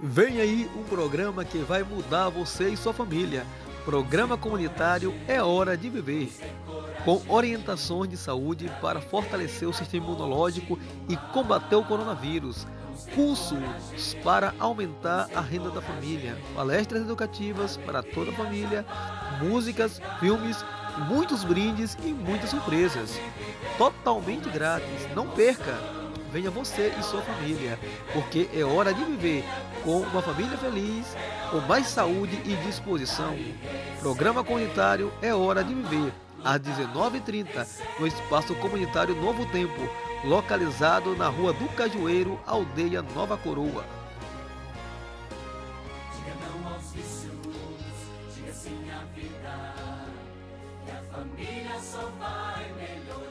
Vem aí um programa que vai mudar você e sua família. Programa comunitário É Hora de Viver. Com orientações de saúde para fortalecer o sistema imunológico e combater o coronavírus. Cursos para aumentar a renda da família. Palestras educativas para toda a família. Músicas, filmes, muitos brindes e muitas surpresas. Totalmente grátis. Não perca! venha você e sua família, porque é hora de viver com uma família feliz, com mais saúde e disposição. Programa comunitário É Hora de Viver, às 19h30, no Espaço Comunitário Novo Tempo, localizado na Rua do Cajueiro, Aldeia Nova Coroa. Diga sim à vida, que a família só vai melhorar.